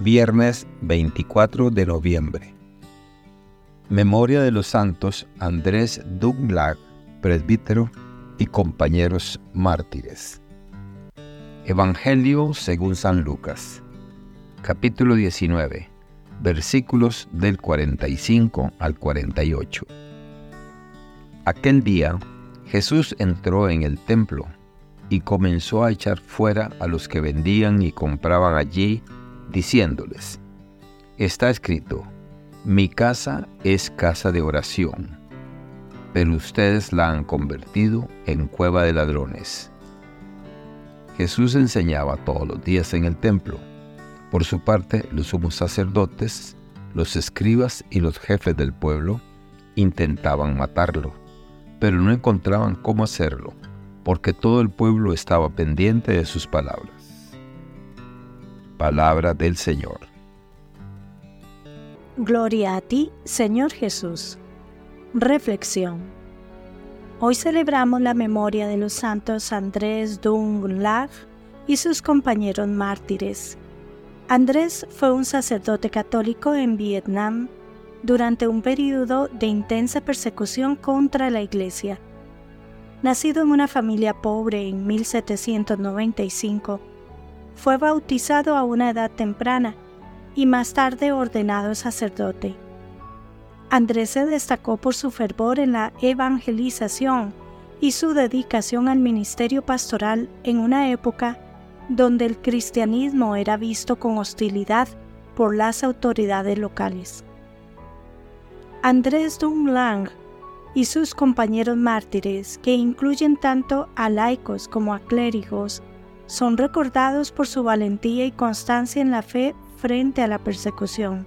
Viernes 24 de noviembre. Memoria de los santos Andrés Duglag, presbítero, y compañeros mártires. Evangelio según San Lucas. Capítulo 19. Versículos del 45 al 48. Aquel día Jesús entró en el templo y comenzó a echar fuera a los que vendían y compraban allí, diciéndoles, Está escrito, mi casa es casa de oración, pero ustedes la han convertido en cueva de ladrones. Jesús enseñaba todos los días en el templo. Por su parte, los sumos sacerdotes, los escribas y los jefes del pueblo intentaban matarlo, pero no encontraban cómo hacerlo porque todo el pueblo estaba pendiente de sus palabras. Palabra del Señor. Gloria a ti, Señor Jesús. Reflexión. Hoy celebramos la memoria de los santos Andrés Dung Lag y sus compañeros mártires. Andrés fue un sacerdote católico en Vietnam durante un periodo de intensa persecución contra la Iglesia Nacido en una familia pobre en 1795, fue bautizado a una edad temprana y más tarde ordenado sacerdote. Andrés se destacó por su fervor en la evangelización y su dedicación al ministerio pastoral en una época donde el cristianismo era visto con hostilidad por las autoridades locales. Andrés Dumlang y sus compañeros mártires, que incluyen tanto a laicos como a clérigos, son recordados por su valentía y constancia en la fe frente a la persecución.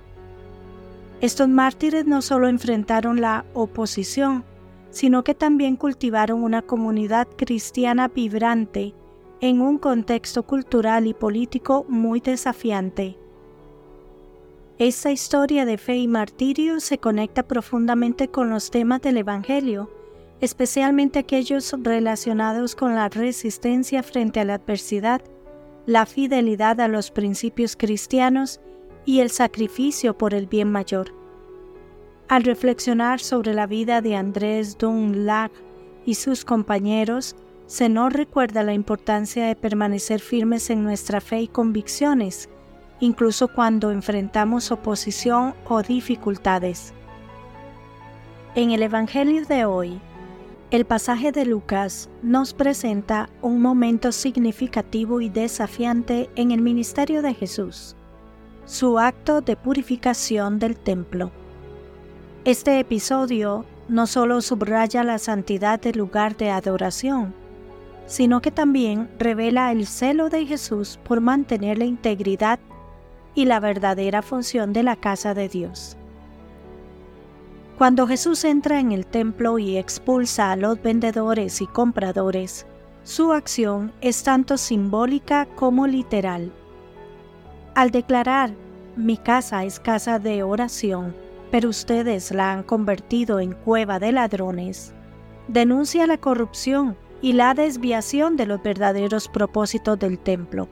Estos mártires no solo enfrentaron la oposición, sino que también cultivaron una comunidad cristiana vibrante en un contexto cultural y político muy desafiante. Esta historia de fe y martirio se conecta profundamente con los temas del Evangelio, especialmente aquellos relacionados con la resistencia frente a la adversidad, la fidelidad a los principios cristianos y el sacrificio por el bien mayor. Al reflexionar sobre la vida de Andrés Dunlap y sus compañeros, se nos recuerda la importancia de permanecer firmes en nuestra fe y convicciones, incluso cuando enfrentamos oposición o dificultades. En el Evangelio de hoy, el pasaje de Lucas nos presenta un momento significativo y desafiante en el ministerio de Jesús, su acto de purificación del templo. Este episodio no solo subraya la santidad del lugar de adoración, sino que también revela el celo de Jesús por mantener la integridad y la verdadera función de la casa de Dios. Cuando Jesús entra en el templo y expulsa a los vendedores y compradores, su acción es tanto simbólica como literal. Al declarar, mi casa es casa de oración, pero ustedes la han convertido en cueva de ladrones, denuncia la corrupción y la desviación de los verdaderos propósitos del templo.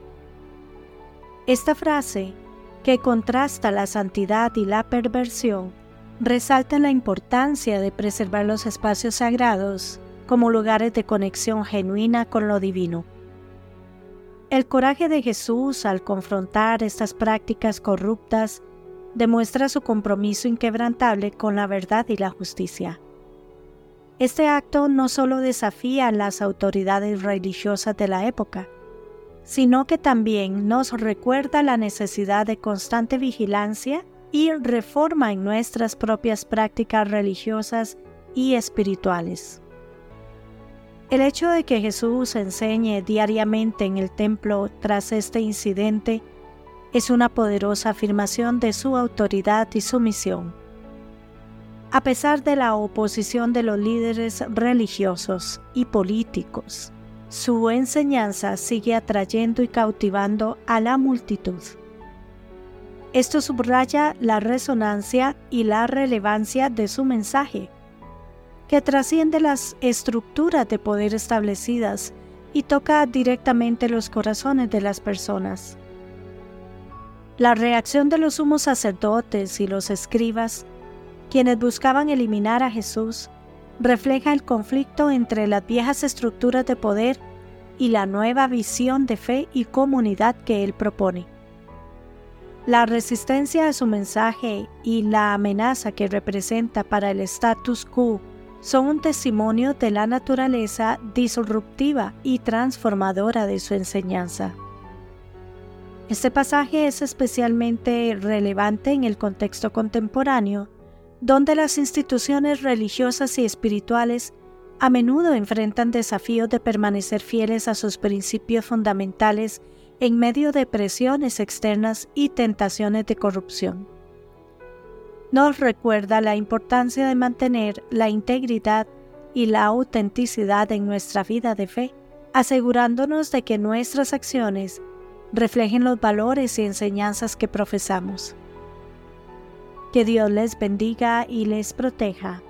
Esta frase que contrasta la santidad y la perversión, resalta la importancia de preservar los espacios sagrados como lugares de conexión genuina con lo divino. El coraje de Jesús al confrontar estas prácticas corruptas demuestra su compromiso inquebrantable con la verdad y la justicia. Este acto no solo desafía a las autoridades religiosas de la época, sino que también nos recuerda la necesidad de constante vigilancia y reforma en nuestras propias prácticas religiosas y espirituales. El hecho de que Jesús enseñe diariamente en el templo tras este incidente es una poderosa afirmación de su autoridad y su misión. A pesar de la oposición de los líderes religiosos y políticos, su enseñanza sigue atrayendo y cautivando a la multitud. Esto subraya la resonancia y la relevancia de su mensaje, que trasciende las estructuras de poder establecidas y toca directamente los corazones de las personas. La reacción de los sumos sacerdotes y los escribas, quienes buscaban eliminar a Jesús, refleja el conflicto entre las viejas estructuras de poder y la nueva visión de fe y comunidad que él propone. La resistencia a su mensaje y la amenaza que representa para el status quo son un testimonio de la naturaleza disruptiva y transformadora de su enseñanza. Este pasaje es especialmente relevante en el contexto contemporáneo, donde las instituciones religiosas y espirituales a menudo enfrentan desafíos de permanecer fieles a sus principios fundamentales en medio de presiones externas y tentaciones de corrupción. Nos recuerda la importancia de mantener la integridad y la autenticidad en nuestra vida de fe, asegurándonos de que nuestras acciones reflejen los valores y enseñanzas que profesamos. Que Dios les bendiga y les proteja.